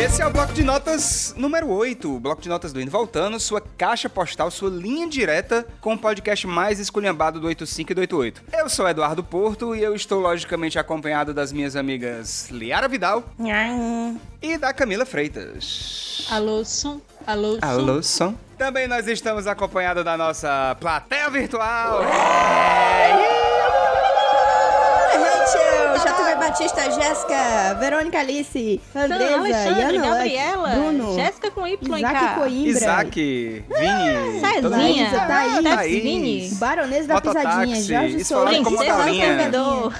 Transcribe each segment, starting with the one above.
Esse é o bloco de notas número 8, o bloco de notas do Indo Voltando, sua caixa postal, sua linha direta com o podcast mais esculhambado do 85 e do 88. Eu sou Eduardo Porto e eu estou logicamente acompanhado das minhas amigas Liara Vidal e da Camila Freitas. Alô, som. Alô, som. Alô, som. Também nós estamos acompanhados da nossa plateia virtual. Rachel, Batista, Jéssica, Verônica Alice, Andresa, Alexandre, Yana Gabriela, Bruno, Jéssica com Y, Isaac. Coimbra, Isaac, Vini, mundo. Cezinha, Laísa, Thaís. Thaís, Vini, Baronesa da Pisadinha, Jorge Souza. Servidor,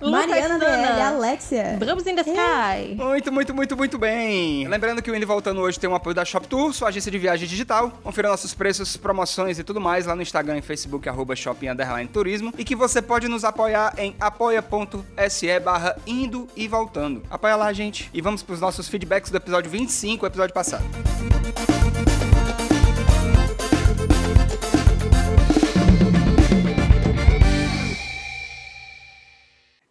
Mariana Sana, Alexia. Brubs in the Sky. Muito, muito, muito, muito bem. Lembrando que o Indo Voltando hoje tem um apoio da Shop Tour, sua agência de viagem digital. Confira nossos preços, promoções e tudo mais lá no Instagram e Facebook, arroba Shopping Underline Turismo. E que você pode nos apoiar em apoia.se barra indo e voltando. Apoia lá, gente. E vamos pros nossos feedbacks do episódio 25, o episódio passado.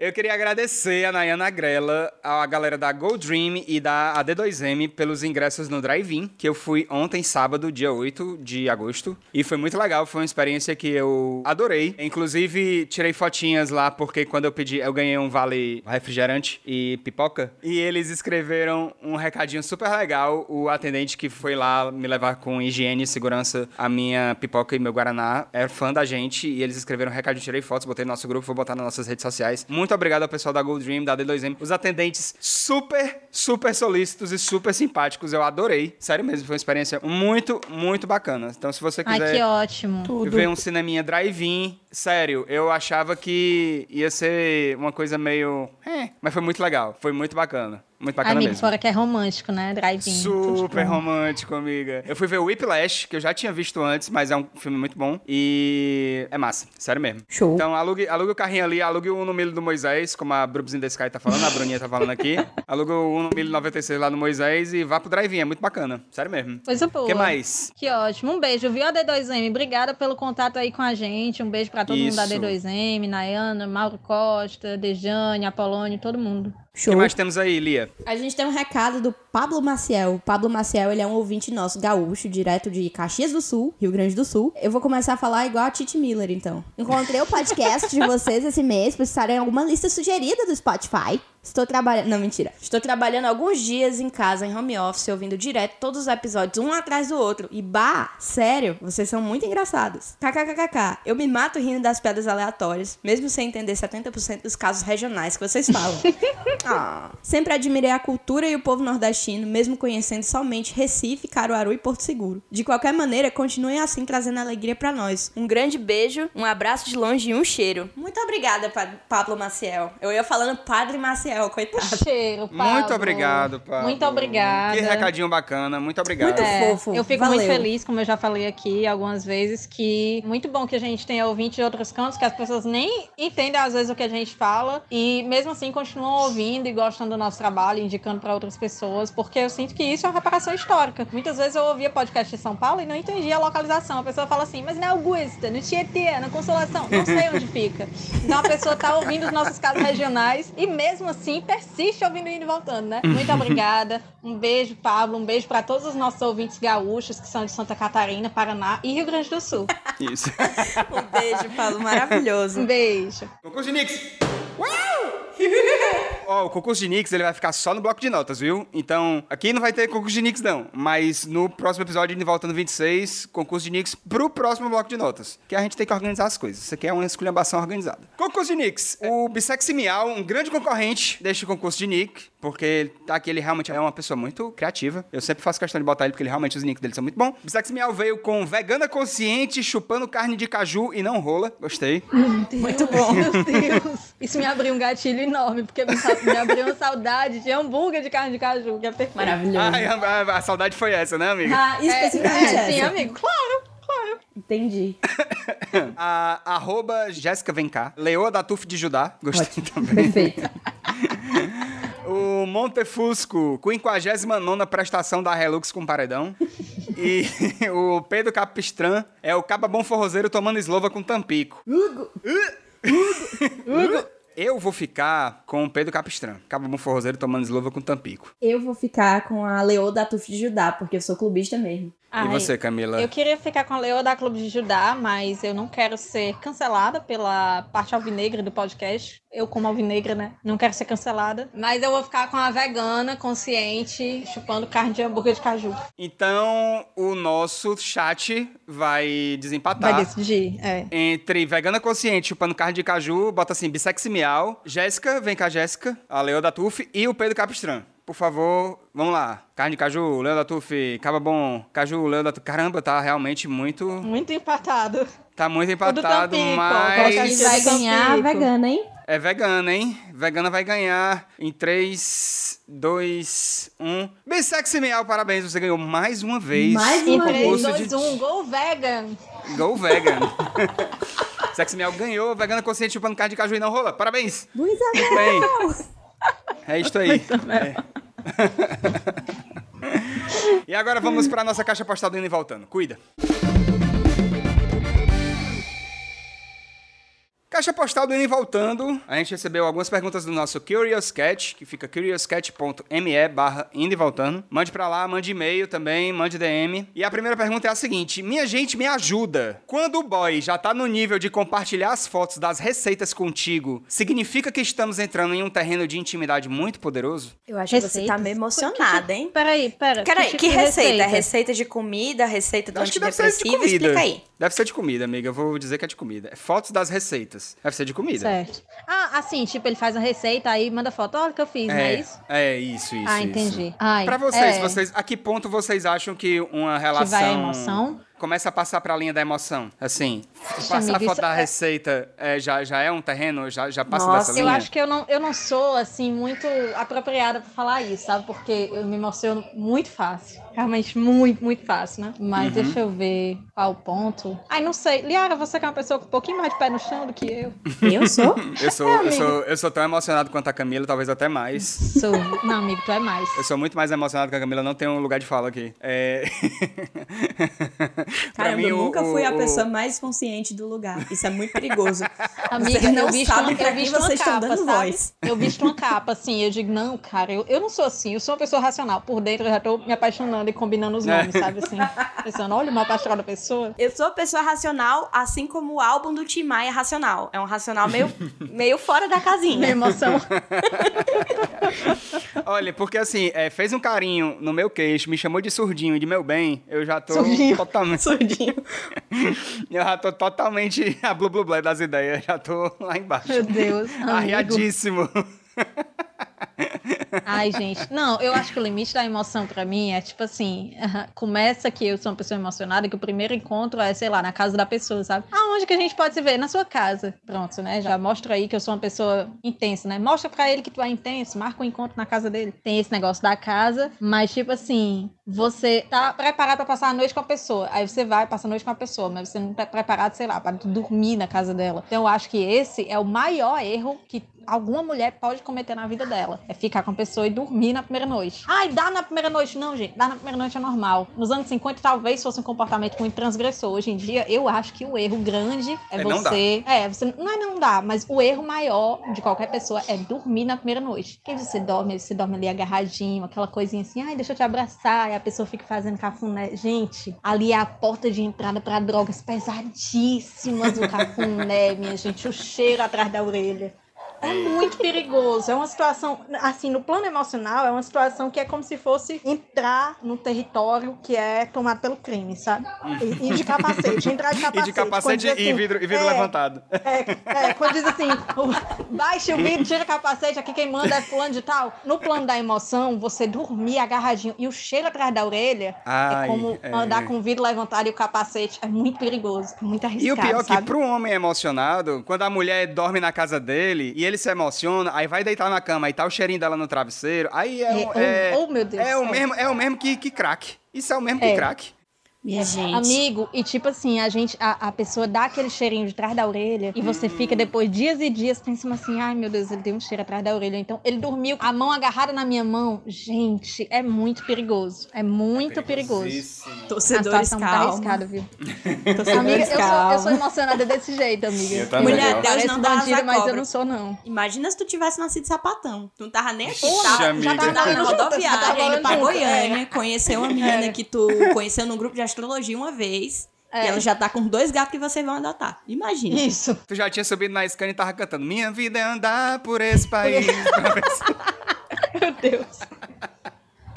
Eu queria agradecer a Nayana Grela, a galera da Go Dream e da AD2M pelos ingressos no Drive-In, que eu fui ontem, sábado, dia 8 de agosto. E foi muito legal, foi uma experiência que eu adorei. Inclusive, tirei fotinhas lá, porque quando eu pedi, eu ganhei um vale refrigerante e pipoca. E eles escreveram um recadinho super legal. O atendente que foi lá me levar com higiene e segurança a minha pipoca e meu Guaraná é fã da gente. E eles escreveram um recadinho, tirei fotos, botei no nosso grupo, vou botar nas nossas redes sociais. Muito obrigado ao pessoal da Gold Dream, da D2M. Os atendentes super, super solícitos e super simpáticos. Eu adorei. Sério mesmo, foi uma experiência muito, muito bacana. Então, se você Ai, quiser que ótimo. Ver um cineminha drive-in, sério, eu achava que ia ser uma coisa meio... É, mas foi muito legal. Foi muito bacana. Muito bacana Amigo, mesmo. fora que é romântico, né? Drive-in. Super romântico, amiga. Eu fui ver o Whiplash, que eu já tinha visto antes, mas é um filme muito bom. E é massa, sério mesmo. Show. Então alugue, alugue o carrinho ali, alugue o Uno Mille do Moisés, como a Brubs in the Sky tá falando, a Bruninha tá falando aqui. alugue o Uno Mille 96 lá no Moisés e vá pro drive-in, é muito bacana. Sério mesmo. Coisa boa. O que mais? Que ótimo. Um beijo, viu, AD2M? Obrigada pelo contato aí com a gente. Um beijo pra todo mundo da Isso. AD2M, Nayana, Mauro Costa, Dejane, Apolônio, todo mundo. O Show. que mais temos aí, Lia? A gente tem um recado do Pablo Maciel. Pablo Maciel, ele é um ouvinte nosso, gaúcho, direto de Caxias do Sul, Rio Grande do Sul. Eu vou começar a falar igual a Titi Miller, então. Encontrei o podcast de vocês esse mês por estarem em alguma lista sugerida do Spotify. Estou trabalhando... Não, mentira. Estou trabalhando alguns dias em casa, em home office, ouvindo direto todos os episódios, um atrás do outro. E, bah, sério, vocês são muito engraçados. KKKKK. Eu me mato rindo das piadas aleatórias, mesmo sem entender 70% dos casos regionais que vocês falam. Ah. Sempre admirei a cultura e o povo nordestino, mesmo conhecendo somente Recife, Caruaru e Porto Seguro. De qualquer maneira, continuem assim trazendo alegria pra nós. Um grande beijo, um abraço de longe e um cheiro. Muito obrigada, Pa- Pablo Maciel. Eu ia falando Padre Maciel, coitado. Cheiro, Pablo. Muito obrigado, Pablo. Muito obrigada. Que recadinho bacana, muito obrigado. Muito É, fofo. Eu fico Valeu. muito feliz, como eu já falei aqui algumas vezes, que muito bom que a gente tenha ouvinte de outros cantos, que as pessoas nem entendem às vezes o que a gente fala e mesmo assim continuam ouvindo e gostando do nosso trabalho, indicando para outras pessoas, porque eu sinto que isso é uma reparação histórica. Muitas vezes eu ouvia podcast de São Paulo e não entendia a localização. A pessoa fala assim, mas na Augusta, no Tietê, na Consolação, não sei onde fica. Então a pessoa tá ouvindo os nossos casos regionais e mesmo assim persiste ouvindo indo e voltando, né? Muito obrigada. Um beijo, Pablo. Um beijo para todos os nossos ouvintes gaúchos que são de Santa Catarina, Paraná e Rio Grande do Sul. Isso. Um beijo, Pablo, maravilhoso. Um beijo. Concurso de Nix! Ó, o concurso de Nix ele vai ficar só no bloco de notas, viu? Então, aqui não vai ter concurso de Nix, não. Mas no próximo episódio, de Voltando 26, concurso de Nix pro próximo bloco de notas. Que a gente tem que organizar as coisas. Isso aqui é uma esculhambação organizada. Concurso de Nix. O Bissex Miau, um grande concorrente deste concurso de Nick, porque tá aqui, ele realmente é uma pessoa muito criativa. Eu sempre faço questão de botar ele, porque ele realmente, os nicks dele são muito bons. Bissex Miau veio com vegana consciente, chupando carne de caju e não rola. Gostei. Muito bom. Meu Deus. Isso me abriu um gatilho enorme, porque me, me abriu uma saudade de hambúrguer de carne de caju, que é perfeito. Maravilhoso. Ai, a, a- a saudade foi essa, né, amiga? Ah, especificamente é, sim, essa. amigo. Claro, claro. Entendi. A arroba Jéssica Vem cá. Leoa da Tuf de Judá. Gostei também. Perfeito. O Montefusco, 59 prestação da Relux com paredão. E o Pedro Capistran é o caba bom forrozeiro tomando eslova com tampico. Hugo. Hugo! Eu vou ficar com o Pedro Capistrano. Cabo bom forrozeiro tomando esluva com tampico. Eu vou ficar com a Leô da Tuf de Judá, porque eu sou clubista mesmo. E você, Camila? Eu queria ficar com a Leo da Clube de Judá, mas eu não quero ser cancelada pela parte alvinegra do podcast. Eu, como alvinegra, né? Não quero ser cancelada. Mas eu vou ficar com a vegana, consciente, chupando carne de hambúrguer de caju. Então, o nosso chat vai desempatar. Vai decidir, é. Entre vegana consciente chupando carne de caju, bota assim, bisseximial. Jéssica, vem cá, Jéssica. A Leo da Tuf e o Pedro Capistran. Por favor, vamos lá. Carne de caju, Leo da Tuf, Caba Bom, caju, Leo da Tuf. Caramba, tá realmente muito. Muito empatado. Tá muito empatado, mas. qual que vai ganhar a vegana, hein? É vegana, hein? Vegana vai ganhar em 3, 2, 1. Bisseximial, parabéns, você ganhou mais uma vez. Mais uma vez. um, 3, concurso 2, 1, gol vegan! de Go Vegan. Seximial ganhou, vegana consciente chupando carne de caju e não rola. Parabéns! Luiz Muito bem. É isto aí. É. e agora vamos para nossa caixa postal do indo e voltando. Cuida. Caixa postal do indo e voltando. A gente recebeu algumas perguntas do nosso Curious Cat, que fica curiouscat.me barra indo e voltando. Mande pra lá, mande e-mail também, mande DM. E a primeira pergunta é a seguinte: Minha gente, me ajuda. Quando o boy já tá no nível de compartilhar as fotos das receitas contigo, significa que estamos entrando em um terreno de intimidade muito poderoso? Eu acho que você tá Receitas? meio emocionada, hein? Peraí, pera. Peraí, tipo que receita? É receita de comida, receita do Acho que deve ser de antidepressivo? comida. Explica aí. Deve ser de comida, amiga. Eu vou dizer que é de comida. É fotos das receitas. Deve ser de comida. Certo. Ah, assim, tipo, ele faz a receita, aí manda foto. Olha o que eu fiz, não é isso? É, isso, isso. ah, isso. entendi. Ai, Pra vocês, é, vocês, a que ponto vocês acham que uma relação vai a emoção? Começa a passar pra linha da emoção? Assim, passar amiga, a foto da é- receita é, já, já é um terreno? Já, já passa Nossa, dessa Eu linha? acho que eu não, eu não sou, assim, muito apropriada pra falar isso, sabe? Porque eu me emociono muito fácil. Realmente muito, muito fácil, né? Mas Uhum. deixa eu ver qual o ponto. Ai, não sei. Liara, você que é uma pessoa com um pouquinho mais de pé no chão do que eu. Eu sou? Eu sou, eu, sou, eu sou tão emocionado quanto a Camila, talvez até mais. Sou. Não, amigo, tu é mais. Eu sou muito mais emocionado que a Camila, não tenho um lugar de fala aqui. É... Caramba, mim, eu o- nunca fui a o- pessoa mais consciente do lugar. Isso é muito perigoso. Amiga, Vocês não eu visto, sabem uma, pra eu visto uma vocês estão capa, dando sabe? voz. Eu visto uma capa, assim, eu digo, não, cara, eu, eu não sou assim, eu sou uma pessoa racional. Por dentro eu já tô me apaixonando e combinando os nomes, sabe, assim. Pensando, olha o mapa astral da pessoa. Eu sou pessoa racional, assim como o álbum do Tim Maia é racional. É um racional meio, meio fora da Minha casinha. emoção. Olha, porque assim, é, fez um carinho no meu queixo, me chamou de surdinho e de meu bem, eu já tô Surdinho. totalmente. Surdinho. Eu já tô totalmente a blu blu blé das ideias, já tô lá embaixo. Meu Deus. amigo. Arriadíssimo. Ai, gente. Não, eu acho que o limite da emoção pra mim é tipo assim: começa que eu sou uma pessoa emocionada, que o primeiro encontro é, sei lá, na casa da pessoa, sabe? Aonde que a gente pode se ver? Na sua casa. Pronto, né? Já mostra aí que eu sou uma pessoa intensa, né? Mostra pra ele que tu é intenso, marca um encontro na casa dele. Tem esse negócio da casa, mas tipo assim, você tá preparado pra passar a noite com a pessoa. Aí você vai, passa a noite com a pessoa, mas você não tá preparado, sei lá, pra dormir na casa dela. Então eu acho que esse é o maior erro que alguma mulher pode cometer na vida dela. É ficar com a pessoa e dormir na primeira noite. Ai, dá na primeira noite. Não, gente, dá na primeira noite é normal. Nos anos 50 talvez fosse um comportamento muito transgressor. Hoje em dia, eu acho que o erro grande é, É você... É, você... Não é não dá, mas o erro maior de qualquer pessoa é dormir na primeira noite. Porque você dorme, você dorme ali agarradinho, aquela coisinha assim, ai, deixa eu te abraçar, e a pessoa fica fazendo cafuné. Gente, ali é a porta de entrada pra drogas pesadíssimas do cafuné, minha gente. O cheiro atrás da orelha. É muito perigoso. É uma situação, assim, no plano emocional, é uma situação que é como se fosse entrar no território que é tomado pelo crime, sabe? E, e de capacete, entrar de E capacete. de capacete e assim, vidro, e vidro é, levantado. É, é, quando diz assim, baixa o vidro, tira o capacete, aqui quem manda é fulano de tal. No plano da emoção, você dormir agarradinho e o cheiro atrás da orelha Ai, é como é. andar com o vidro levantado e o capacete. É muito perigoso, é muito arriscado, E o pior é que sabe? pro homem emocionado, quando a mulher dorme na casa dele e ele se emociona, aí vai deitar na cama e tá o cheirinho dela no travesseiro, aí é, É, um- oh, é, oh, meu Deus, é o é. mesmo, é o mesmo que, que crack. Isso é o mesmo que É. crack. Minha gente. Amigo, e tipo assim, a gente, a, a pessoa dá aquele cheirinho de trás da orelha e você fica depois dias e dias pensando assim, ai meu Deus, ele tem um cheiro atrás da orelha. Então, ele dormiu, a mão agarrada na minha mão. Gente, é muito perigoso. É muito perigoso. A Torcedores, tá calma. arriscada, viu? Torcedores, Amiga, eu sou, eu sou emocionada desse jeito, amiga. Eu Mulher. Deus Parece não dá à mas eu cobra. não sou, não. Imagina se tu tivesse nascido sapatão. Tu não tava nem aqui, Ixi, tá? Já tava na Não, já tava rodoviária, indo pra Goiânia, conheceu uma menina que tu conheceu no grupo de astrologia uma vez. É. E ela já tá com dois gatos que vocês vão adotar. Imagina. Isso. Tu já tinha subido na escana e tava cantando Minha vida é andar por esse país. Meu Deus.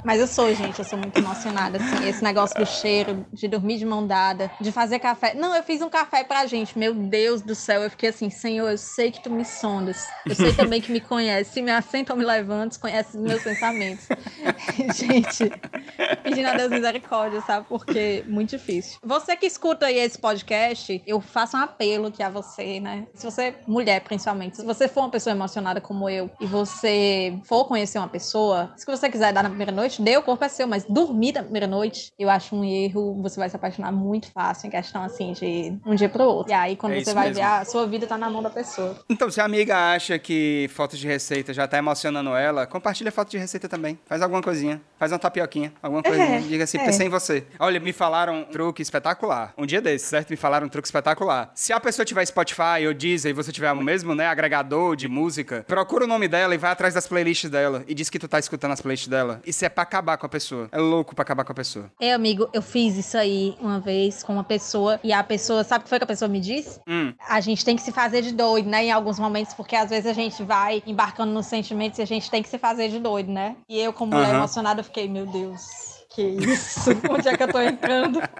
Mas eu sou, gente, eu sou muito emocionada, assim. Esse negócio do cheiro, de dormir de mão dada, de fazer café. Não, eu fiz um café pra gente, meu Deus do céu. Eu fiquei assim, Senhor, eu sei que tu me sondas. Eu sei também que me conhece. Se me assenta ou me levantas, conhece os meus pensamentos. gente, pedindo a Deus misericórdia, sabe? Porque muito difícil. Você que escuta aí esse podcast, eu faço um apelo aqui a você, né? Se você, mulher principalmente, se você for uma pessoa emocionada como eu e você for conhecer uma pessoa, se você quiser dar na primeira noite, dê, o corpo é seu, mas dormir na primeira noite, eu acho um erro, você vai se apaixonar muito fácil em questão assim de um dia pro outro. E aí, quando É você vai mesmo. ver, a sua vida tá na mão da pessoa. Então, se a amiga acha que fotos de receita já tá emocionando ela, compartilha foto de receita também. Faz alguma coisinha. Faz uma tapioquinha. Alguma coisinha. Diga assim, é. pensei em você. Olha, me falaram um truque espetacular. Um dia desses, certo? Me falaram um truque espetacular. Se a pessoa tiver Spotify ou Deezer e você tiver o mesmo, né, agregador de música, procura o nome dela e vai atrás das playlists dela. E diz que tu tá escutando as playlists dela. Isso é pra acabar com a pessoa. É louco pra acabar com a pessoa. É, amigo, eu fiz isso aí uma vez com uma pessoa e a pessoa, sabe o que foi que a pessoa me disse? Hum. A gente tem que se fazer de doido, né? Em alguns momentos, porque às vezes a gente vai embarcando nos sentimentos e a gente tem que se fazer de doido, né? E eu, como mulher Aham. emocionada, eu fiquei, meu Deus, que isso? Onde é que eu tô entrando?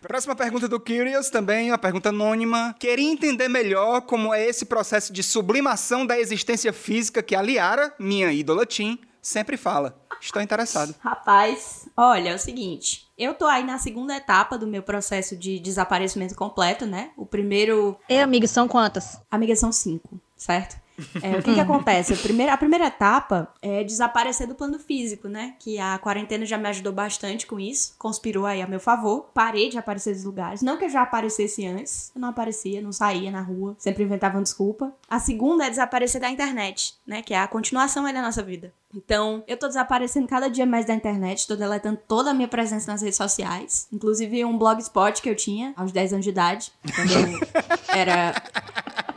Próxima pergunta do Curious, também uma pergunta anônima. Queria entender melhor como é esse processo de sublimação da existência física que a Liara, minha ídola Tim, sempre fala. Estou interessado. Rapaz, olha, é o seguinte. Eu tô aí na segunda etapa do meu processo de desaparecimento completo, né? O primeiro. Ei, amigo, são quantas? Amiga, são cinco, certo? É, o que que acontece? A primeira, a primeira etapa é desaparecer do plano físico, né? Que a quarentena já me ajudou bastante com isso. Conspirou aí a meu favor. Parei de aparecer nos lugares. Não que eu já aparecesse antes. Eu não aparecia, não saía na rua. Sempre inventava uma desculpa. A segunda é desaparecer da internet, né? Que é a continuação aí da nossa vida. Então, eu tô desaparecendo cada dia mais da internet, tô deletando toda a minha presença nas redes sociais. Inclusive um blogspot que eu tinha aos 10 anos de idade, quando eu era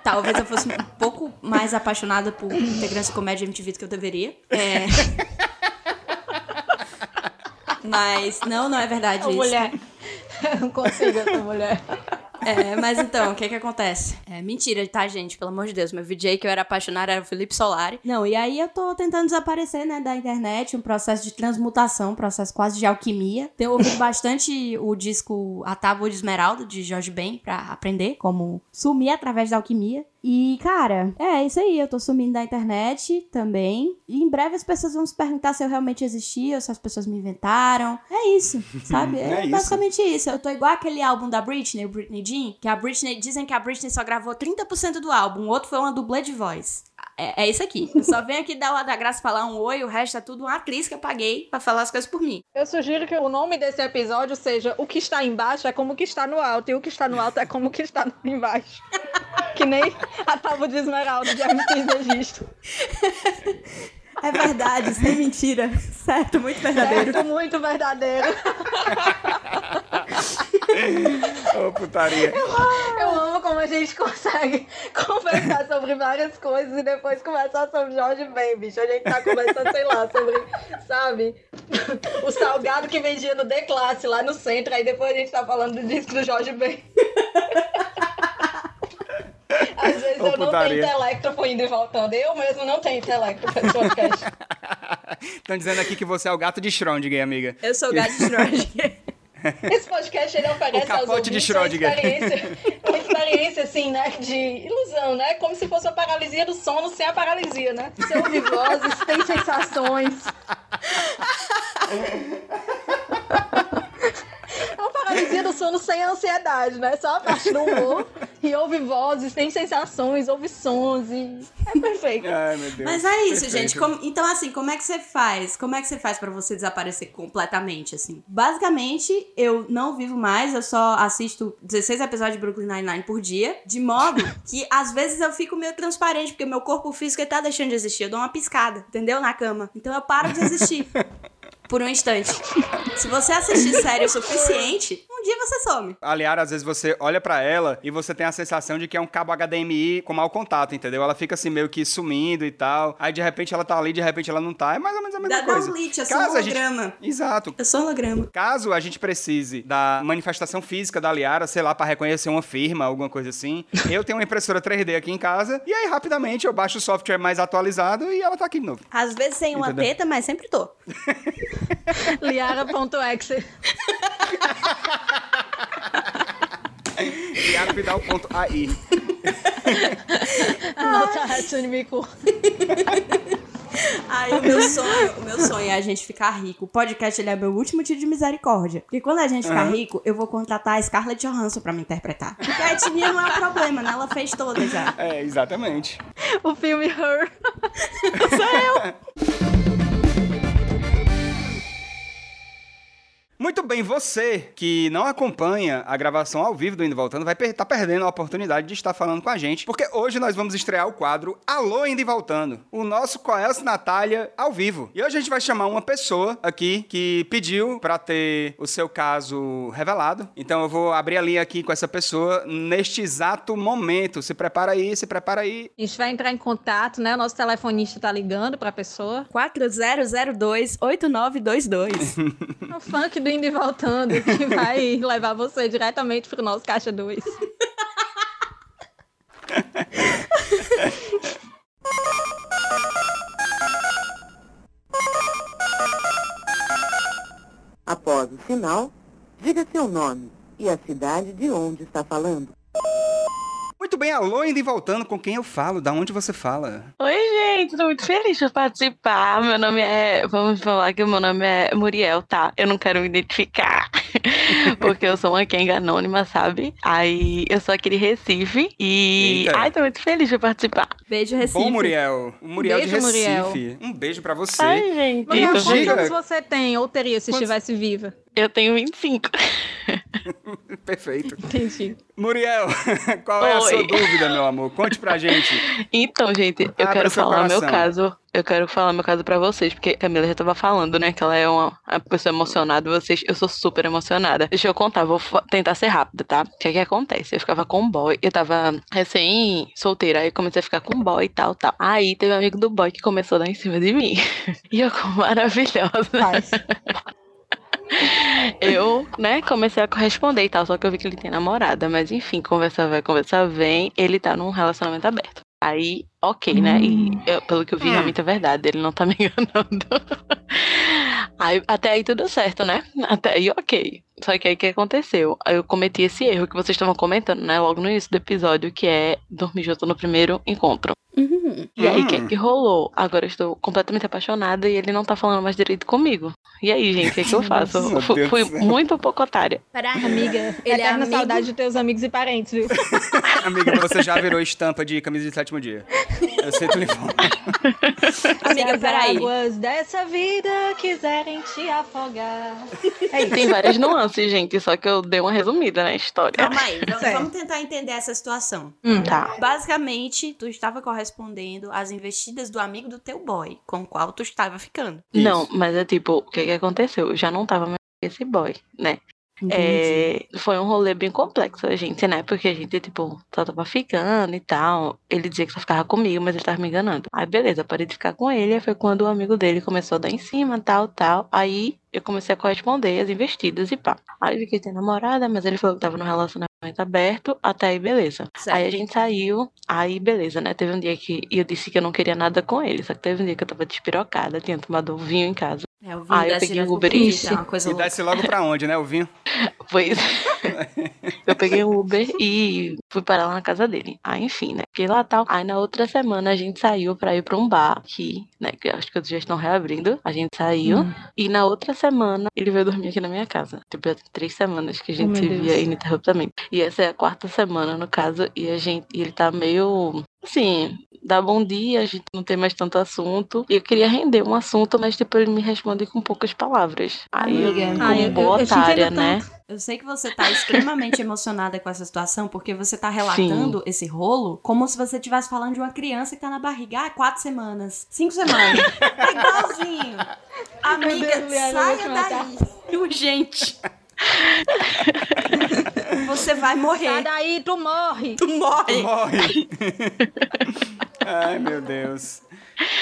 Talvez eu fosse um pouco mais apaixonada por integrantes de comédia MTV do que eu deveria. É. Mas não, não é verdade Ô, isso. mulher. Eu não consigo essa mulher. É, mas então, o que que acontece? É mentira, tá, gente? Pelo amor de Deus. Meu VJ que eu era apaixonada era o Felipe Solari. Não, e aí eu tô tentando desaparecer, né, da internet, um processo de transmutação, um processo quase de alquimia. Tenho ouvido bastante o disco A Tábua de Esmeralda, de Jorge Ben, pra aprender como sumir através da alquimia. E, cara, é isso aí. Eu tô sumindo da internet também. E em breve as pessoas vão se perguntar se eu realmente existi ou se as pessoas me inventaram. É isso, sabe? É É, isso. basicamente isso. Eu tô igual aquele álbum da Britney, o Britney Jean, que a Britney. Dizem que a Britney só gravou 30% do álbum, o outro foi uma dublê de voz. É, é isso aqui. Eu só venho aqui dar o da graça falar um oi, o resto é tudo uma atriz que eu paguei pra falar as coisas por mim. Eu sugiro que o nome desse episódio seja O que está embaixo é como o que está no alto, e o que está no alto é como o que está embaixo. que nem a tábua de esmeralda de Hermes Registro. É verdade, sem mentira. Certo, muito verdadeiro. Certo, muito verdadeiro. Ô, putaria. Eu amo como a gente consegue conversar sobre várias coisas e depois conversar sobre Jorge Ben, bicho. A gente tá conversando, sei lá, sobre, sabe, o salgado que vendia no D-Classe lá no centro, aí depois a gente tá falando do disco do Jorge Ben. Às vezes Ô, eu não putaria. tenho intelecto indo e voltando. Eu mesmo não tenho intelecto pra esse podcast. Estão dizendo aqui que você é o gato de Schrödinger, amiga. Eu sou o Gato Schrödinger. Esse podcast ele oferece O capote aos de ouvintes uma Schrödinger. experiência, uma experiência assim, né, de ilusão, né? Como se fosse uma paralisia do sono sem a paralisia, né? Você ouve vozes, tem sensações. É uma paralisia do sono sem ansiedade, né? Só a parte do humor. E ouve vozes, tem sensações, ouve sons e é perfeito. Ai, meu Deus. Mas é isso, Perfeito. gente. Como- então, assim, como é que você faz? Como é que você faz pra você desaparecer completamente, assim? Basicamente, eu não vivo mais, eu só assisto 16 episódios de Brooklyn Nine-Nine por dia, de modo que às vezes eu fico meio transparente, porque o meu corpo físico tá deixando de existir. Eu dou uma piscada, entendeu? Na cama. Então eu paro de existir. Por um instante. Se você assistir série o suficiente, um dia você some. Aliás, às vezes você olha pra ela e você tem a sensação de que é um cabo HDMI com mau contato, entendeu? Ela fica assim meio que sumindo e tal. Aí de repente ela tá ali, de repente ela não tá. É mais ou menos a mesma Dá, dá coisa. um lit, eu sou Caso gente- holograma. Exato. Eu sou holograma. Caso a gente precise da manifestação física da Liara, sei lá, pra reconhecer uma firma, alguma coisa assim, eu tenho uma impressora 3D aqui em casa e aí rapidamente eu baixo o software mais atualizado e ela tá aqui de novo. Às vezes sem uma teta, mas sempre tô. Liara.exe. liarapidal.ai. Anota a Hatsune Miku. Aí o meu sonho, o meu sonho é a gente ficar rico. O podcast ele é meu último tiro de misericórdia. Porque quando a gente ficar rico, eu vou contratar a Scarlett Johansson pra me interpretar. Porque a etnia não é problema, né? Ela fez toda já. É, exatamente. O filme Her. Muito bem, você que não acompanha a gravação ao vivo do Indo e Voltando vai estar perdendo a oportunidade de estar falando com a gente, porque hoje nós vamos estrear o quadro Alô Indo e Voltando, o nosso Coelce Natália ao vivo. E hoje a gente vai chamar uma pessoa aqui que pediu para ter o seu caso revelado. Então eu vou abrir a linha aqui com essa pessoa neste exato momento. Se prepara aí, se prepara aí. A gente vai entrar em contato, né? O nosso telefonista tá ligando pra pessoa. 4002-8922. É o funk do Indo e Voltando, que vai levar você diretamente pro nosso Caixa 2. Após o sinal, diga seu nome e a cidade de onde está falando. Muito bem, alô Indo e Voltando, com quem eu falo? Da onde você fala? Oi, gente, tô muito feliz por participar. Meu nome é. Vamos falar que o meu nome é Muriel, tá? Eu não quero me identificar. Porque eu sou uma Kenga anônima, sabe? Aí eu sou aqui de Recife. E. Eita. Ai, tô muito feliz por participar. Beijo, Recife. Bom, Muriel. O Muriel de Beijo, Recife. Muriel. Um beijo pra você. Ai, gente. Muriel, quantos anos você tem ou teria se Quantos- estivesse viva? Eu tenho 25. Perfeito. Entendi. Muriel, qual é a Oi. sua dúvida, meu amor? Conte pra gente. Então, gente, eu Abra quero falar meu coração. caso. Eu quero falar meu caso pra vocês, porque a Camila já tava falando, né? Que ela é uma, uma pessoa emocionada. Vocês, eu sou super emocionada. Deixa eu contar, vou tentar ser rápida, tá? O que é que acontece? Eu ficava com um boy, eu tava recém solteira, aí comecei a ficar com um boy e tal, tal. Aí teve um amigo do boy que começou a dar em cima de mim. E eu, como maravilhosa. Faz. Eu, né, comecei a corresponder e tal, só que eu vi que ele tem namorada, mas enfim, conversar vai, conversar vem, ele tá num relacionamento aberto. Aí, ok, né? E eu- pelo que eu vi, realmente é verdade, ele não tá me enganando. Aí, até aí tudo certo, né? Até aí, ok. Só que aí o que aconteceu? Eu cometi esse erro que vocês estavam comentando, né? Logo no início do episódio, que é dormir junto no primeiro encontro. Uhum. E aí, o que é Hum. que rolou? Agora eu estou completamente apaixonada e ele não tá falando mais direito comigo. E aí, gente, o que, é que eu faço? Fui céu. muito pouco otária. Peraí, Amiga, Ele é eterna amigo? saudade de teus amigos e parentes, viu? Amiga, você já virou estampa de camisa de sétimo dia. Eu sei tu uniforme. Amiga, Se as peraí. águas dessa vida quiserem te afogar. É. Tem várias nuances, gente, só que eu dei uma resumida na história. Calma aí, vamos, vamos tentar entender essa situação. Tá. Basicamente, tu estava correspondendo às investidas do amigo do teu boy, com o qual tu estava ficando. Não, mas é tipo, o que que aconteceu? Eu já não tava mais com esse boy, né? É, foi um rolê bem complexo a gente, né? Porque a gente, tipo, só tava ficando e tal. Ele dizia que só ficava comigo, mas ele tava me enganando. Aí, beleza, parei de ficar com ele. Aí foi quando o amigo dele começou a dar em cima, tal, tal. Aí eu comecei a corresponder as investidas e pá. Aí eu vi que ele tem namorada, mas ele falou que tava no relacionamento aberto. Até aí, beleza. Certo. Aí a gente saiu, aí beleza, né? Teve um dia que eu disse que eu não queria nada com ele. Só que teve um dia que eu tava despirocada, tinha tomado vinho em casa. É, o vinho Ah, eu peguei um Uber Eats. É uma coisa E louca. desce logo pra onde, né, o vinho? Pois eu peguei o Uber e fui parar lá na casa dele. Aí, enfim, né? Fiquei lá tal. Aí na outra semana a gente saiu pra ir pra um bar aqui, né? Que acho que eles já estão reabrindo. A gente saiu. E na outra semana ele veio dormir aqui na minha casa. Tipo, três semanas que a gente meu se via ininterruptamente. E essa é a quarta semana, no caso, e a gente. E ele tá meio. Assim, dá bom dia, a gente não tem mais tanto assunto. E eu queria render um assunto, mas tipo, ele me responde com poucas palavras. Aí eu, Amiga. como eu- boa eu otária, entendo né? tanto. Eu sei que você tá extremamente emocionada com essa situação, porque você tá relatando esse rolo como se você estivesse falando de uma criança que tá na barriga. Ah, quatro semanas. Cinco semanas. É igualzinho. Amiga, Deus, eu saia daí. Urgente. Você vai Sai morrer. daí, tu morre! Tu morre. Morre! Ai, meu Deus.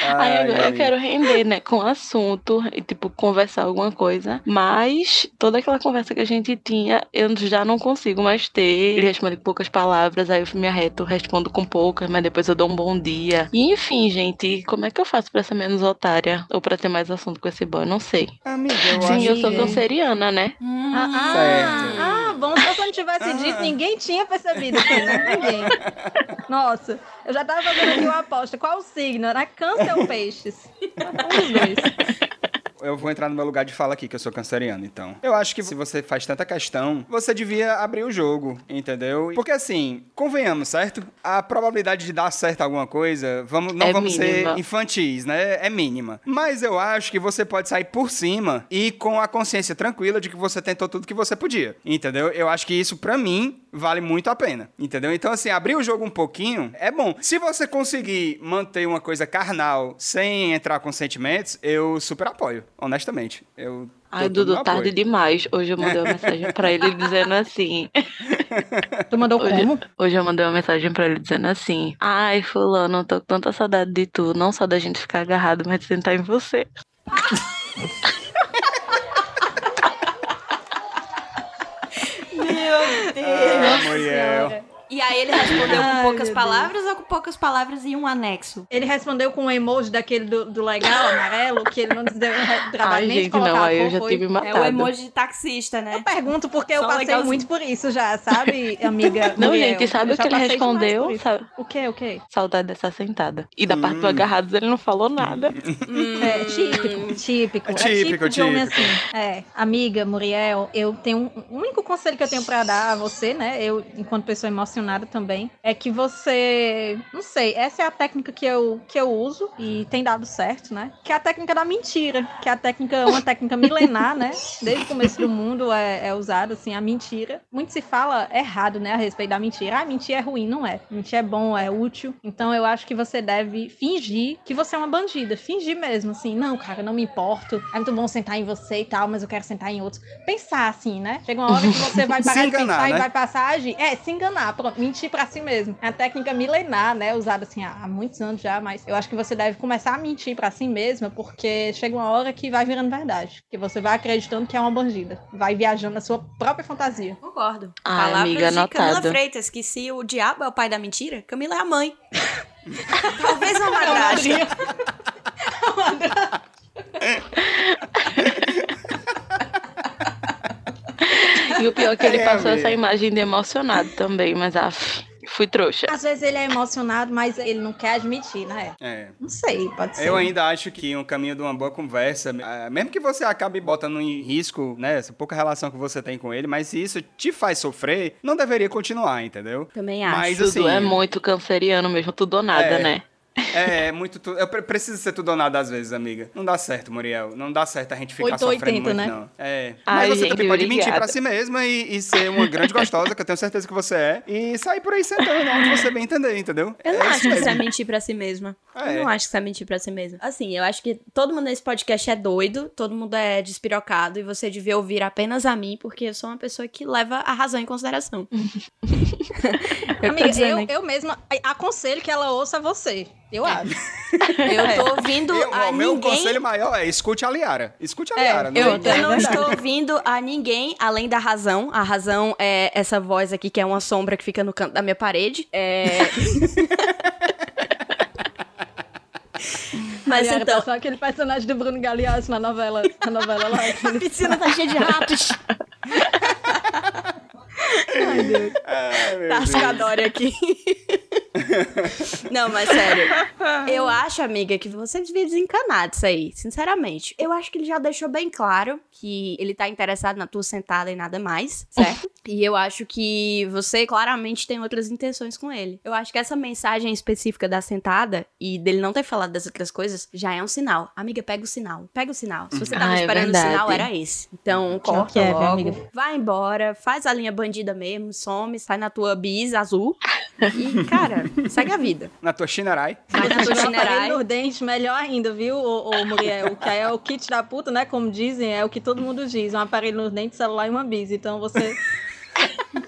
Aí Ai, agora ai. eu quero render, né, com o assunto e, tipo, conversar alguma coisa. Mas toda aquela conversa que a gente tinha, eu já não consigo mais ter. Ele responde com poucas palavras, aí eu me arreto, respondo com poucas, mas depois eu dou um bom dia. E enfim, gente, como é que eu faço pra ser menos otária? Ou pra ter mais assunto com esse boy? Não sei. Amiga, eu Sim, acho eu sou canceriana, né? Ah, Certo. ah, bom, só quando tivesse dito, ninguém tinha percebido isso, né? Ninguém. Nossa, eu já tava fazendo aqui uma aposta. Qual o signo? Era câncer ou peixes? Um dos dois. Eu vou entrar no meu lugar de fala aqui, que eu sou canceriano, então. Eu acho que se você faz tanta questão, você devia abrir o jogo, entendeu? Porque assim, convenhamos, certo? A probabilidade de dar certo alguma coisa, vamos, não É vamos mínima. ser infantis, né? É mínima. Mas eu acho que você pode sair por cima e com a consciência tranquila de que você tentou tudo que você podia, entendeu? Eu acho que isso, pra mim, vale muito a pena, entendeu? Então, assim, abrir o jogo um pouquinho é bom. Se você conseguir manter uma coisa carnal sem entrar com sentimentos, eu super apoio, honestamente. Eu. Ai, Dudu, tarde demais. Hoje eu mandei uma mensagem pra ele dizendo assim. Tu mandou Hoje, como? hoje eu mandei uma mensagem pra ele dizendo assim: Ai, Fulano, tô com tanta saudade de tu. Não só da gente ficar agarrado, mas de sentar em você. Meu Deus. Ah, Muriel. E aí ele respondeu com poucas palavras ou com poucas palavras e um anexo? Ele respondeu com um emoji daquele do, do legal, amarelo, que ele não deu trabalho Ai, nem de gente, colocar não, aí eu já tive É matado. o emoji de taxista, né? Eu pergunto porque eu Só passei legalzinho. muito por isso já, sabe, amiga? Não, Muriel? gente, sabe Eu o que ele respondeu? Sabe? O que, o que? Saudade dessa sentada. E da parte do agarrados ele não falou nada. É típico, típico. É É típico, típico típico. assim. É, amiga, Muriel, eu tenho um, o único conselho que eu tenho pra dar a você, né? Eu, enquanto pessoa emocionada também, é que você, não sei, essa é a técnica que eu, que eu uso e tem dado certo, né? Que é a técnica da mentira, que é a técnica, uma técnica milenar, né? Desde o começo do mundo é, é usada assim a mentira. Muito se fala errado, né, a respeito da mentira. Ah, mentir é ruim, não é. Mentir é bom, é útil. Então eu acho que você deve fingir que você é uma bandida, fingir mesmo, assim, não, cara, não me importo. É muito bom sentar em você e tal, mas eu quero sentar em outros. Pensar assim, né? Chega uma hora que você vai Se parar de enganar, pensar né? e vai passar a agir. É, se enganar, pronto, mentir pra si mesmo. É a técnica milenar, né? Usada assim há, muitos anos já, mas eu acho que você deve começar a mentir pra si mesma, porque chega uma hora que vai virando verdade. Que você vai acreditando que é uma bandida. Vai viajando na sua própria fantasia. Concordo. Ai, Palavras amiga, de Camila anotado. Freitas, que se o diabo é o pai da mentira, Camila é a mãe. Talvez uma madrasta. E o pior é que ele É, passou amiga. essa imagem de emocionado também, mas af, fui trouxa. Às vezes ele é emocionado, mas ele não quer admitir, né? É. Não sei, pode ser. Eu ainda acho que um caminho de uma boa conversa, ah, mesmo que você acabe botando em risco, né, essa pouca relação que você tem com ele, mas se isso te faz sofrer, não deveria continuar, entendeu? Também acho. Mas Tudo assim, é muito canceriano mesmo, tudo ou nada, É. né? É, é muito. Tu... Eu pre- preciso ser tudo ou nada às vezes, amiga. Não dá certo, Muriel. Não dá certo a gente ficar 880, sofrendo muito, né? não. É. Ai, Mas você gente, também pode mentir obrigada. pra si mesma e, e ser uma grande gostosa, que eu tenho certeza que você é, e sair por aí sentando onde você bem entender, entendeu? Eu não É acho que isso é mentir pra si mesma. É. Eu não acho que isso é mentir pra si mesma. Assim, eu acho que todo mundo nesse podcast é doido, todo mundo é despirocado e você devia ouvir apenas a mim, porque eu sou uma pessoa que leva a razão em consideração. eu Amiga, dizendo eu, eu mesma aconselho que ela ouça você. Eu acho. Eu tô ouvindo Eu- a o meu ninguém. conselho maior é escute a Liara. Escute a É, Liara. Eu, não- eu não verdade. estou ouvindo a ninguém além da razão. A razão é essa voz aqui, que é uma sombra que fica no canto da minha parede. É. Mas Galeara, então- Só aquele personagem do Bruno Galeazzi na novela, na novela lá. A piscina tá cheia de ratos. Ai, Deus. Ai, meu Deus. Tascadória aqui. Não, mas sério. Eu acho, amiga, que você devia desencanar disso aí, sinceramente. Eu acho que ele já deixou bem claro que ele tá interessado na tua sentada e nada mais, certo? e eu acho que você claramente tem outras intenções com ele. Eu acho que essa mensagem específica da sentada e dele não ter falado das outras coisas já é um sinal. Amiga, pega o sinal. Pega o sinal. Se você tava Ah, é esperando o verdade. sinal, era esse. Então, corta que é, logo. amiga? Vai embora, faz a linha bandida mesmo, some, sai na tua bis azul. E, cara, segue a vida. Na tua Shinarai. Vai na um aparelho chinerai. nos dentes, melhor ainda, viu, ô, ô Muriel? O que é o kit da puta, né? Como dizem, é o que todo mundo diz. Um aparelho nos dentes, celular e uma bis. Então você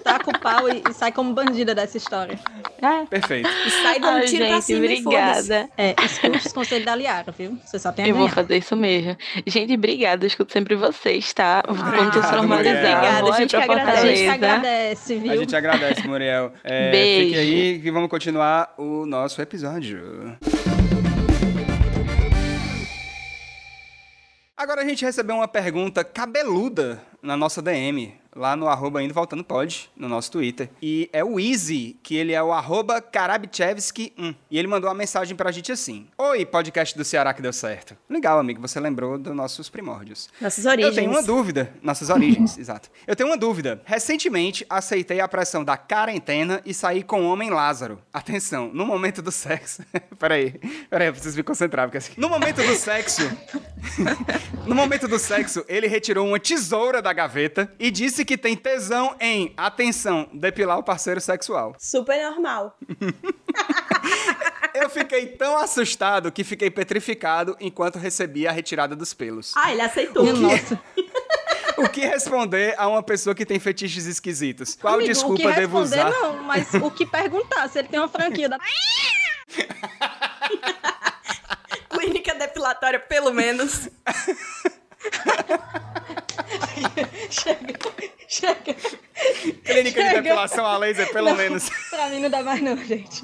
taca o pau e, e sai como bandida dessa história. É, Perfeito. e sai dando Ai, tiro pra gente, cima e foda-se. obrigada. É, escute os conselhos da Liara, viu? Você só tem a Eu vou fazer isso mesmo. Gente, obrigada. Eu escuto sempre vocês, tá? Quando obrigado, vocês formalizar, Muriel. vou A gente pra que agradece. A gente agradece, viu? A gente agradece, Muriel. É, Beijo. Fique aí que vamos continuar o nosso episódio. Agora a gente recebeu uma pergunta cabeluda na nossa DM, lá no arroba indo voltando pode, no nosso Twitter. E é o Easy, que ele é o arroba Karabchevski1. E ele mandou uma mensagem pra gente assim. Oi, podcast do Ceará que deu certo. Legal, amigo, você lembrou dos nossos primórdios. Nossas origens. Eu tenho uma dúvida. Nossas origens, exato. Eu tenho uma dúvida. Recentemente, aceitei a pressão da quarentena e saí com o homem Lázaro. Atenção, no momento do sexo... peraí, peraí, eu preciso me concentrar. Porque assim... No momento do sexo... no momento do sexo, ele retirou uma tesoura da gaveta e disse que tem tesão em, atenção, depilar o parceiro sexual. Super normal. Eu fiquei tão assustado que fiquei petrificado enquanto recebia a retirada dos pelos. Ah, ele aceitou. Nossa. O que responder a uma pessoa que tem fetiches esquisitos? Qual Amigo, desculpa o que devo responder, usar? não, mas o que perguntar, se ele tem uma franquia da... Clínica depilatória, pelo menos. Chega, chega. Clínica de Chega. depilação a laser, pelo Não, menos. Pra mim não dá mais não, gente.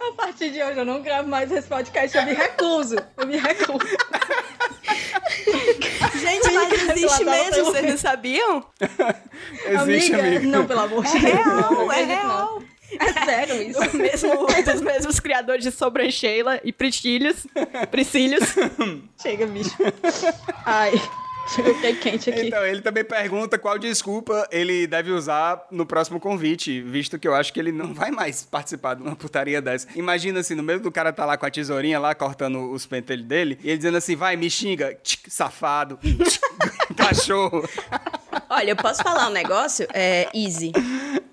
A partir de hoje eu não gravo mais esse podcast, eu me recuso. Eu me recuso. Gente, mas existe mesmo, vocês não sabiam? Existe, Amiga, amigo. Não, pelo amor de É Deus. não, real, não é não. É sério isso. Do mesmo, dos mesmos criadores de sobrancheila e priscílios. Priscílios. Chega, bicho. Ai, chega, eu fiquei quente aqui. Então, ele também pergunta qual desculpa ele deve usar no próximo convite, visto que eu acho que ele não vai mais participar de uma putaria dessa. Imagina assim, no meio do cara tá lá com a tesourinha lá, cortando os pentelhos dele, e ele dizendo assim, vai, me xinga, tchic, safado, tchic, cachorro. Olha, eu posso falar um negócio? É, easy.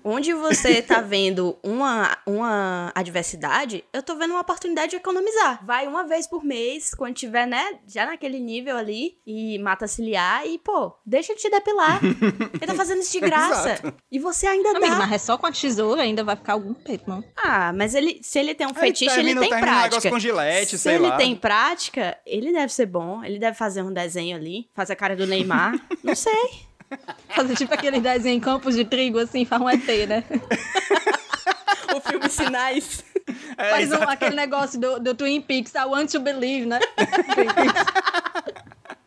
Onde você tá vendo uma, uma adversidade, eu tô vendo uma oportunidade de economizar. Vai uma vez por mês, quando tiver, né, já naquele nível ali, e mata ciliar, e, pô, deixa de te depilar. Ele tá fazendo isso de graça. Exato. E você ainda Amigo, dá. mas é só com a tesoura, ainda vai ficar algum peito, não? Ah, mas ele, se ele tem um Aí fetiche, ele termina- tem termina um prática. negócio com gilete, se sei ele lá. tem prática, ele deve ser bom. Ele deve fazer um desenho ali, fazer a cara do Neymar. Não sei. Fazer tipo aquele desenho em campos de trigo, assim, faz um ET, né? o filme Sinais. É, Faz um- aquele negócio do, do Twin Peaks, I want to believe, né?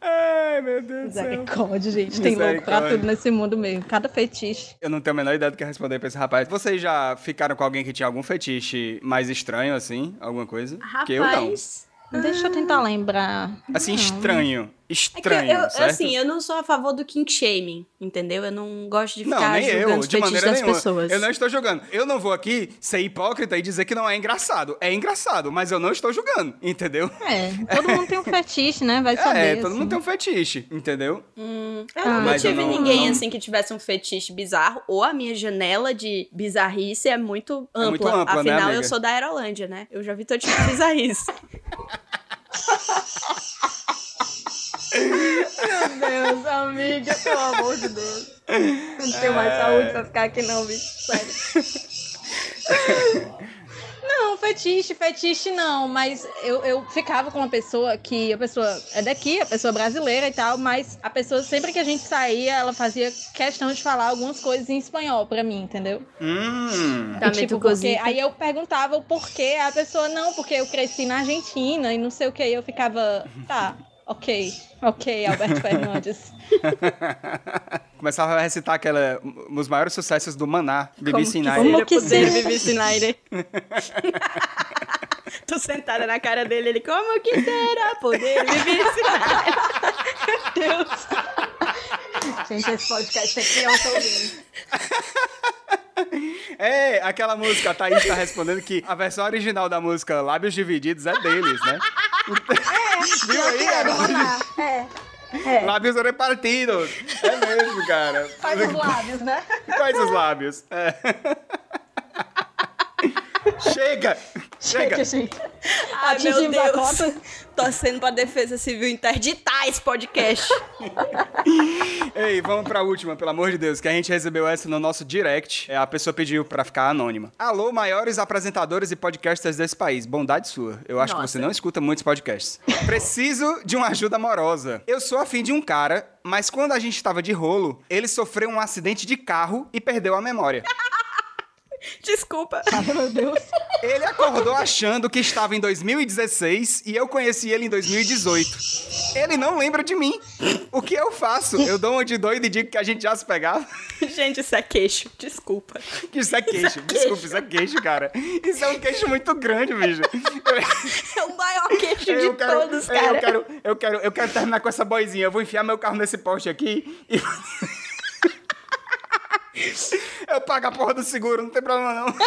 Ai, meu Deus do céu. Misericórdia, gente. Tem louco pra tudo nesse mundo mesmo. Cada fetiche. Eu não tenho a menor ideia do que responder pra esse rapaz. Vocês já ficaram com alguém que tinha algum fetiche mais estranho, assim? Alguma coisa? Porque eu não. Rapaz. Deixa eu tentar lembrar. Assim, estranho. É que eu, Estranho, eu- certo? assim, eu não sou a favor do kink shaming, entendeu? Eu não gosto de Não, ficar nem julgando eu, os de fetiches maneira das nenhuma. pessoas. Eu não estou julgando. Eu não vou aqui ser hipócrita e dizer que não é engraçado. É engraçado, mas eu não estou julgando, entendeu? É, todo mundo tem um fetiche, né? Vai saber. É, todo assim. mundo tem um fetiche, entendeu? Eu Ah, eu tive não- ninguém não- assim que tivesse um fetiche bizarro, ou a minha janela de bizarrice é muito ampla. muito ampla, né, Afinal, eu amiga? sou da Aerolândia, né? Eu já vi todo tipo de bizarrice. Meu Deus, amiga, pelo amor de Deus. Não tenho mais saúde pra ficar aqui, não, bicho. Sério. Não, fetiche, fetiche não, mas eu, eu ficava com uma pessoa que a pessoa é daqui, a pessoa é brasileira e tal, mas a pessoa, sempre que a gente saía, ela fazia questão de falar algumas coisas em espanhol pra mim, entendeu? Hum. Tá E, tipo, porque, aí eu perguntava o porquê, a pessoa, não, porque eu cresci na Argentina e não sei o que, eu ficava, tá, ok, ok, Alberto Fernandes. Começava a recitar aquela, os maiores sucessos do Maná, Bibi Sinai. Como que seja. Vivi Snyder. Tô sentada na cara dele, ele, como que será poder Vivi Snyder? Deus. Gente, esse podcast tem criança ouvindo. É, aquela música, a Thaís tá respondendo que a versão original da música Lábios Divididos é deles, né? Viu aí? É, Lábios repartidos. É mesmo, cara. faz os lábios, né? Quais os lábios? É. Chega! Chega! gente. Ai, meu a Deus. cota. Torcendo pra Defesa Civil interditar esse podcast. Ei, vamos pra última, pelo amor de Deus, que a gente recebeu essa no nosso direct. É, a pessoa pediu pra ficar anônima. Alô, maiores apresentadores e podcasters desse país. Bondade sua. Eu acho que Nossa. você não escuta muitos podcasts. Preciso de uma ajuda amorosa. Eu sou afim de um cara, mas quando a gente tava de rolo, ele sofreu um acidente de carro e perdeu a memória. Desculpa. Meu Deus. Ele acordou achando que estava em 2016 e eu conheci ele em 2018. Ele não lembra de mim. O que eu faço? Eu dou uma de doido e digo que a gente já se pegava? Gente, isso é queixo. Desculpa. Isso é queixo. Desculpa, isso é queixo, cara. Isso é um queixo muito grande, bicho. É o maior queixo de Eu quero, todos, eu cara. quero, eu quero, eu quero terminar com essa boizinha. Eu vou enfiar meu carro nesse poste aqui e. Eu pago a porra do seguro, não tem problema não.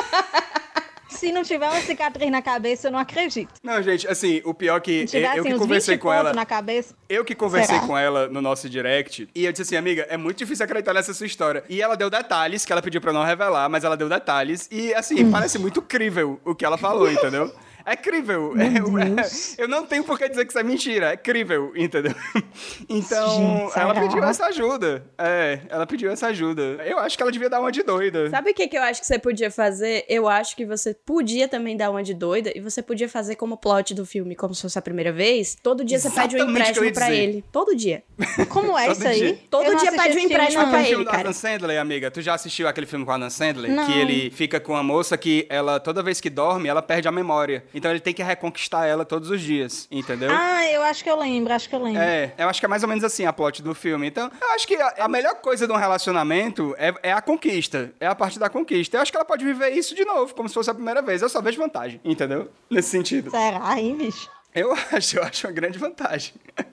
Se não tiver uma cicatriz na cabeça, eu não acredito. Não, gente, assim, o pior que Se tiver eu, eu assim, que conversei 20 com ela. na cabeça. Eu que conversei Será? com ela no nosso direct e eu disse assim, amiga, é muito difícil acreditar nessa sua história. E ela deu detalhes que ela pediu pra eu não revelar, mas ela deu detalhes e assim, parece muito crível o que ela falou, entendeu? É crível. Eu, eu não tenho por que dizer que isso é mentira. É crível, entendeu? Então, Gente, ela pediu essa ajuda. É, ela pediu essa ajuda. Eu acho que ela devia dar uma de doida. Sabe o que, que eu acho que você podia fazer? Eu acho que você podia também dar uma de doida e você podia fazer como plot do filme, como se fosse a primeira vez. Todo dia você pede um Exatamente empréstimo dizer. ele. Todo dia. Como é isso aí? dia. Todo Eu dia pede um empréstimo pra ele, cara. Adam Sandler, amiga, tu já assistiu aquele filme com o Adam Sandler? Não. Que ele fica com uma moça que ela, toda vez que dorme, ela perde a memória. Então ele tem que reconquistar ela todos os dias, entendeu? Ah, eu acho que eu lembro, acho que eu lembro. É, eu acho que é mais ou menos assim a plot do filme. Então, eu acho que a, a melhor coisa de um relacionamento é, é a conquista. É a parte da conquista. Eu acho que ela pode viver isso de novo, como se fosse a primeira vez. Eu só vejo vantagem, entendeu? Nesse sentido. Será, hein, bicho? Eu acho, eu acho uma grande vantagem.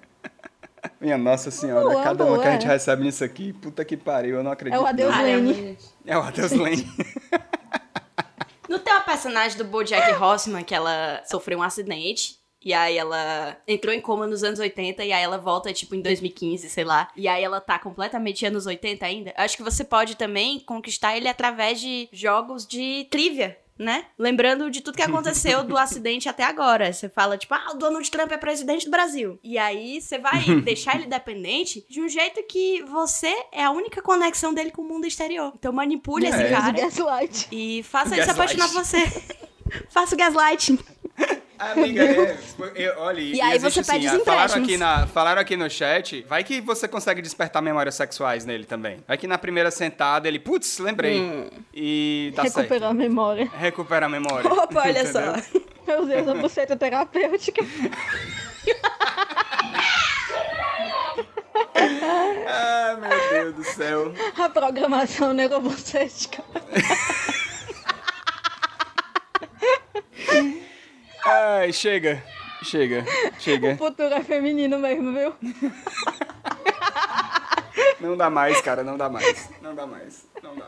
Minha nossa senhora, Boa, cada uma que a boa. gente recebe nisso aqui, puta que pariu, eu não acredito. É o adeus. Lane. É o Adeus Lane. Personagem do BoJack Horseman que ela sofreu um acidente e aí ela entrou em coma nos anos 80 e aí ela volta tipo em 2015, sei lá. E aí ela tá completamente anos 80 ainda. Acho que você pode também conquistar ele através de jogos de trivia. Né? Lembrando de tudo que aconteceu do acidente até agora. Você fala, tipo, ah, o Donald Trump é presidente do Brasil. E aí você vai deixar ele dependente de um jeito que você é a única conexão dele com o mundo exterior. Então manipule esse É. cara. Gaslight. E faça ele se apaixonar por você. faça o gaslighting. Amiga, é, eu- olha, E aí existe você pede assim, os falaram aqui, na, falaram aqui no chat, vai que você consegue despertar memórias sexuais nele também. Vai que na primeira sentada ele, putz, lembrei. Hum. E tá Recuperar a memória. certo. Recupera a memória. Opa, olha entendeu? só. Meu Deus, a buceta terapêutica. Ah, meu Deus do céu. A programação neurobucética. Ai, chega. Chega. O Chega. futuro é feminino mesmo, viu? Não dá mais, cara, não dá mais. Não dá mais. Não dá.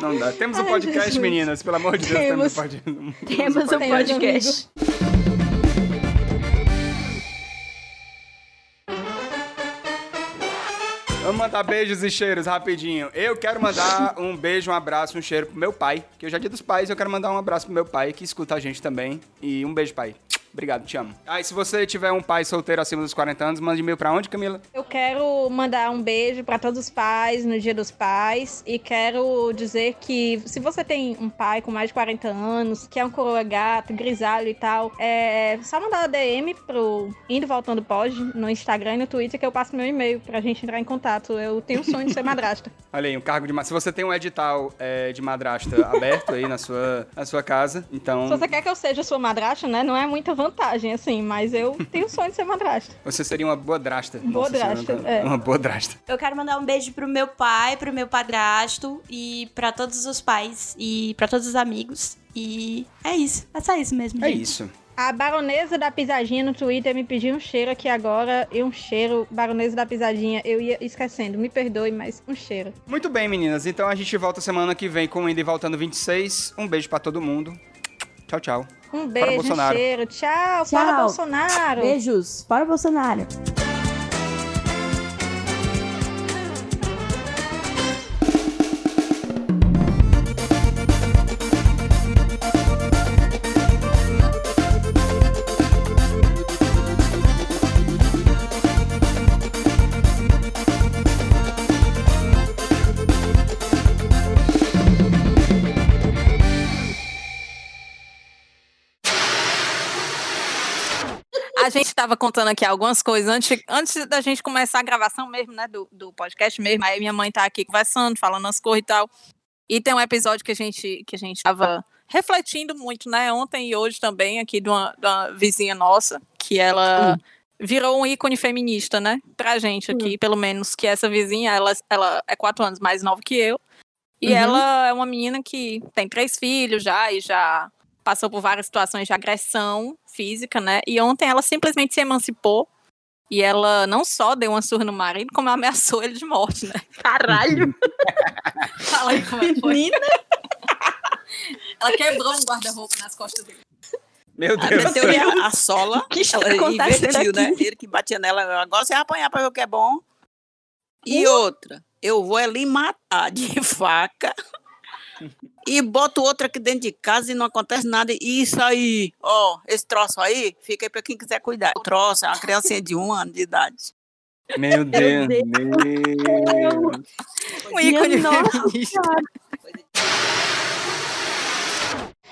Não dá. Temos um Ai, podcast, Jesus. meninas. Pelo amor de Deus, temos, Temos. um podcast. Temos um Temos, podcast. Vamos mandar beijos e cheiros rapidinho. Eu quero mandar um beijo, um abraço, um cheiro pro meu pai, que hoje é dia dos pais, eu quero mandar um abraço pro meu pai, que escuta a gente também. E um beijo, pai. Obrigado, te amo. Ah, e se você tiver um pai solteiro acima dos 40 anos, mande e-mail pra onde, Camila? Eu quero mandar um beijo pra todos os pais no Dia dos Pais e quero dizer que se você tem um pai com mais de 40 anos, que é um coroa gato, grisalho e tal, é só mandar uma DM pro Indo Voltando Pode no Instagram e no Twitter que eu passo meu e-mail pra gente entrar em contato. Eu tenho o sonho de ser madrasta. Olha aí, um cargo de... ma- Se você tem um edital é, de madrasta aberto aí na sua, na sua casa, então Se você quer que eu seja sua madrasta, né? Não é muita vantagem, assim, mas eu tenho o sonho de ser madrasta. você seria uma boa drasta. Boa Nossa drasta, Senhora, é. Uma boa drasta. Eu quero mandar um beijo pro meu pai, pro meu padrasto e pra todos os pais e pra todos os amigos. E é isso. É só isso mesmo, É gente. isso. A baronesa da pisadinha no Twitter me pediu um cheiro aqui agora. E um cheiro, baronesa da pisadinha, eu ia esquecendo. Me perdoe, mas um cheiro. Muito bem, meninas. Então a gente volta semana que vem com o Indy Voltando 26. Um beijo pra todo mundo. Tchau, tchau. Um beijo, um cheiro. Tchau, Tchau. fora Bolsonaro. Beijos. Fora Bolsonaro. A gente estava contando aqui algumas coisas antes, antes da gente começar a gravação mesmo, né? Do, do podcast mesmo. Aí minha mãe tá aqui conversando, falando as coisas e tal. E tem um episódio que a gente que a gente tava refletindo muito, né? Ontem e hoje também, aqui de uma, de uma vizinha nossa, que ela virou um ícone feminista, né? Pra gente aqui, pelo menos, que essa vizinha, ela, ela é quatro anos mais nova que eu. E Uhum. ela é uma menina que tem três filhos já e já passou por várias situações de agressão física, né? E ontem ela simplesmente se emancipou. E ela não só deu uma surra no marido, como ameaçou ele de morte, né? Caralho. Fala aí como é que foi. Menina. Ela quebrou um guarda-roupa nas costas dele. Meu Ela Deus. meteu a, a sola, que ela invertiu, né? Ele que batia nela, agora você vai apanhar pra ver o que é bom. E outra, eu vou ali matar de faca e boto outra aqui dentro de casa e não acontece nada. E isso aí, ó, esse troço aí, fica aí pra quem quiser cuidar. O troço é uma criancinha de um ano de idade. Meu Deus. Meu Um ícone feminista.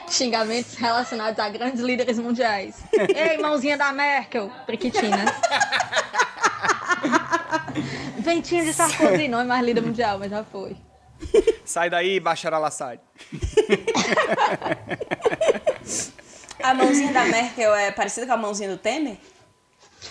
Xingamentos relacionados a grandes líderes mundiais. Ei, mãozinha da Merkel. Priquitina. Ventinho de Sarkozy. Não é mais líder mundial, mas já foi. Sai daí, Bashar al-Assad. A mãozinha da Merkel é parecida com a mãozinha do Temer?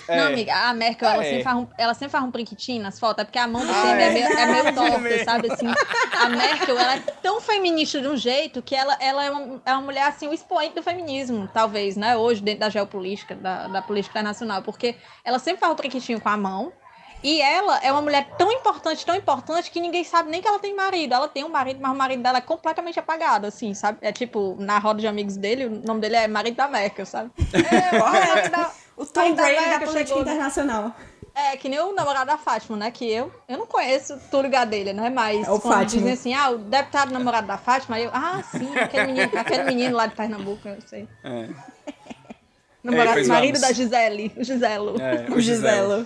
Não, amiga, a Merkel, ela, É. sempre faz um, ela sempre faz um priquitinho nas fotos, é porque a mão do Ah, Temer é, é. meio, é meio torta, mesmo. sabe? Assim, a Merkel, ela é tão feminista de um jeito que ela, ela é, uma, é uma mulher, assim, o expoente do feminismo, talvez, né? Hoje, dentro da geopolítica, da, da política internacional, porque ela sempre faz o priquitinho com a mão, e ela é uma mulher tão importante, tão importante, que ninguém sabe nem que ela tem marido. Ela tem um marido, mas o marido dela é completamente apagado, assim, sabe? É tipo, na roda de amigos dele, o nome dele é marido da Merkel, sabe? É, o da- O Tom Brady da que política chegou, né? internacional. É, que nem o namorado da Fátima, né? Que eu, eu não conheço Túlio Gadelha, né? Mas É o quando Fátima. dizem assim, ah, o deputado namorado da Fátima, aí eu, ah, sim, aquele menino, aquele menino lá de Pernambuco, eu sei. É. Namorado, pois marido vamos. da Gisele, o Giselo. É, O Giselo.